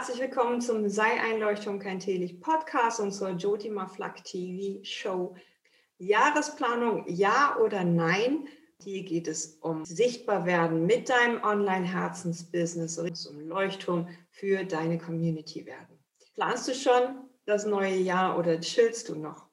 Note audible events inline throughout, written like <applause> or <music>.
Herzlich willkommen zum Sei Einleuchtung kein Teelicht Podcast und zur Jyotima Flak TV Show. Jahresplanung, ja oder nein? Hier geht es um sichtbar werden mit deinem Online-Herzensbusiness, um Leuchtturm für deine Community werden. Planst du schon das neue Jahr oder chillst du noch?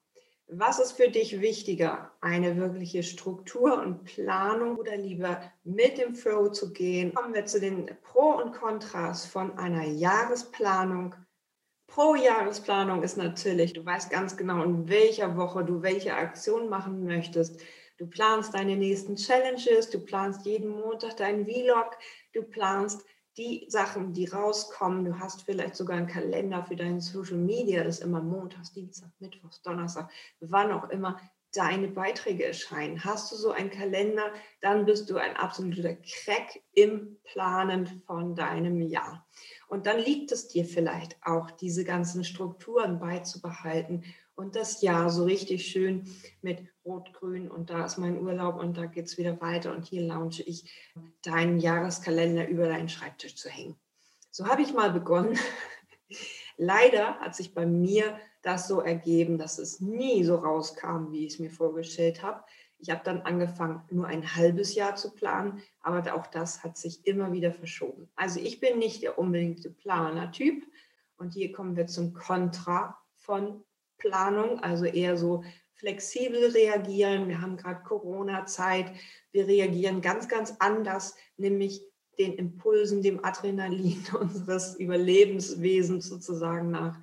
Was ist für dich wichtiger? Eine wirkliche Struktur und Planung oder lieber mit dem Flow zu gehen? Kommen wir zu den Pro und Kontras von einer Jahresplanung. Pro Jahresplanung ist natürlich, du weißt ganz genau, in welcher Woche du welche Aktion machen möchtest. Du planst deine nächsten Challenges, du planst jeden Montag deinen Vlog, du planst die Sachen, die rauskommen, du hast vielleicht sogar einen Kalender für deine Social Media, das immer montags, Dienstag, Mittwochs, Donnerstag, wann auch immer deine Beiträge erscheinen. Hast du so einen Kalender, dann bist du ein absoluter Crack im Planen von deinem Jahr. Und dann liegt es dir vielleicht auch, diese ganzen Strukturen beizubehalten und das Jahr so richtig schön mit Rot-Grün und da ist mein Urlaub und da geht es wieder weiter und hier launche ich deinen Jahreskalender über deinen Schreibtisch zu hängen. So habe ich mal begonnen. <laughs> Leider hat sich bei mir das so ergeben, dass es nie so rauskam, wie ich es mir vorgestellt habe. Ich habe dann angefangen, nur ein halbes Jahr zu planen, aber auch das hat sich immer wieder verschoben. Also ich bin nicht der unbedingte Planer-Typ und hier kommen wir zum Kontra von Planung, also eher so flexibel reagieren. Wir haben gerade Corona-Zeit. Wir reagieren ganz, ganz anders, nämlich den Impulsen, dem Adrenalin <laughs> unseres Überlebenswesens sozusagen nach.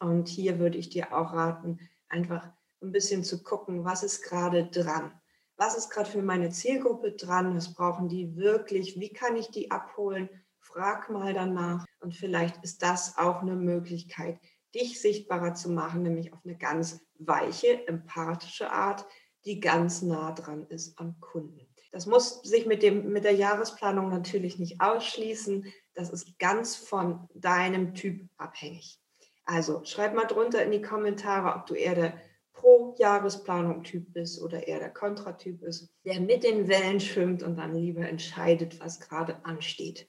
Und hier würde ich dir auch raten, einfach ein bisschen zu gucken, was ist gerade dran? Was ist gerade für meine Zielgruppe dran? Was brauchen die wirklich? Wie kann ich die abholen? Frag mal danach. Und vielleicht ist das auch eine Möglichkeit, dich sichtbarer zu machen, nämlich auf eine ganz weiche, empathische Art, die ganz nah dran ist am Kunden. Das muss sich mit, dem, mit der Jahresplanung natürlich nicht ausschließen. Das ist ganz von deinem Typ abhängig. Also schreib mal drunter in die Kommentare, ob du eher der Pro-Jahresplanung-Typ bist oder eher der Kontratyp ist, der mit den Wellen schwimmt und dann lieber entscheidet, was gerade ansteht.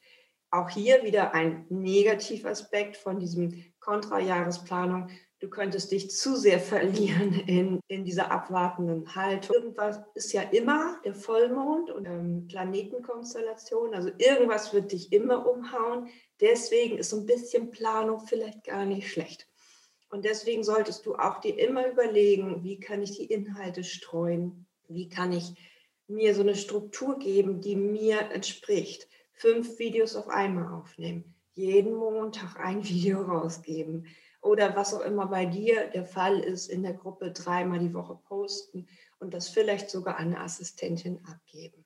Auch hier wieder ein Negativaspekt von diesem Kontrajahresplanung. Du könntest dich zu sehr verlieren in, in dieser abwartenden Haltung. Irgendwas ist ja immer der Vollmond und ähm, Planetenkonstellation. Also irgendwas wird dich immer umhauen. Deswegen ist so ein bisschen Planung vielleicht gar nicht schlecht. Und deswegen solltest du auch dir immer überlegen, wie kann ich die Inhalte streuen? Wie kann ich mir so eine Struktur geben, die mir entspricht? fünf Videos auf einmal aufnehmen, jeden Montag ein Video rausgeben oder was auch immer bei dir der Fall ist, in der Gruppe dreimal die Woche posten und das vielleicht sogar an eine Assistentin abgeben.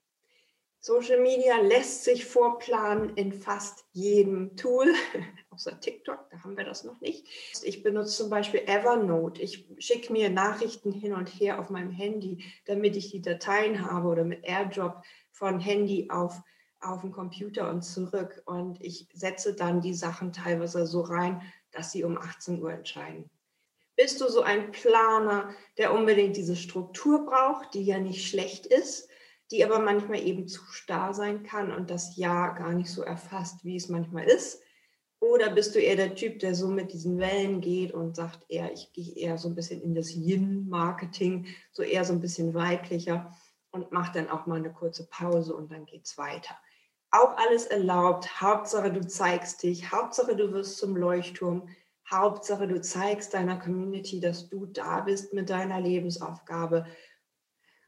Social Media lässt sich vorplanen in fast jedem Tool, <laughs> außer TikTok, da haben wir das noch nicht. Ich benutze zum Beispiel Evernote. Ich schicke mir Nachrichten hin und her auf meinem Handy, damit ich die Dateien habe oder mit AirDrop von Handy auf auf den Computer und zurück. Und ich setze dann die Sachen teilweise so rein, dass sie um 18 Uhr entscheiden. Bist du so ein Planer, der unbedingt diese Struktur braucht, die ja nicht schlecht ist, die aber manchmal eben zu starr sein kann und das Ja gar nicht so erfasst, wie es manchmal ist? Oder bist du eher der Typ, der so mit diesen Wellen geht und sagt eher, ich gehe eher so ein bisschen in das Yin-Marketing, so eher so ein bisschen weiblicher und mache dann auch mal eine kurze Pause und dann geht es weiter auch alles erlaubt. Hauptsache, du zeigst dich. Hauptsache, du wirst zum Leuchtturm. Hauptsache, du zeigst deiner Community, dass du da bist mit deiner Lebensaufgabe.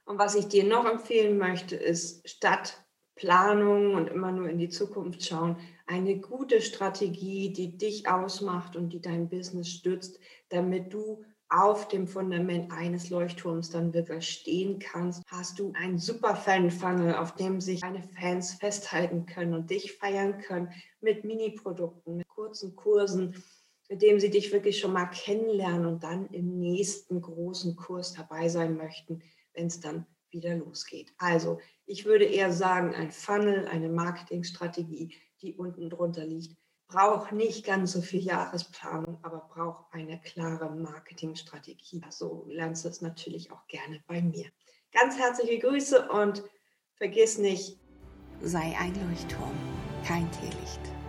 Und was ich dir noch empfehlen möchte, ist statt Planung und immer nur in die Zukunft schauen, eine gute Strategie, die dich ausmacht und die dein Business stützt, damit du auf dem Fundament eines Leuchtturms dann wirklich stehen kannst, hast du einen super Fan-Funnel, auf dem sich deine Fans festhalten können und dich feiern können mit Mini-Produkten, mit kurzen Kursen, mit dem sie dich wirklich schon mal kennenlernen und dann im nächsten großen Kurs dabei sein möchten, wenn es dann wieder losgeht. Also ich würde eher sagen, ein Funnel, eine Marketingstrategie, die unten drunter liegt, braucht nicht ganz so viel Jahresplanung, aber braucht eine klare Marketingstrategie. So lernst du es natürlich auch gerne bei mir. Ganz herzliche Grüße und vergiss nicht, sei ein Leuchtturm, kein Teelicht.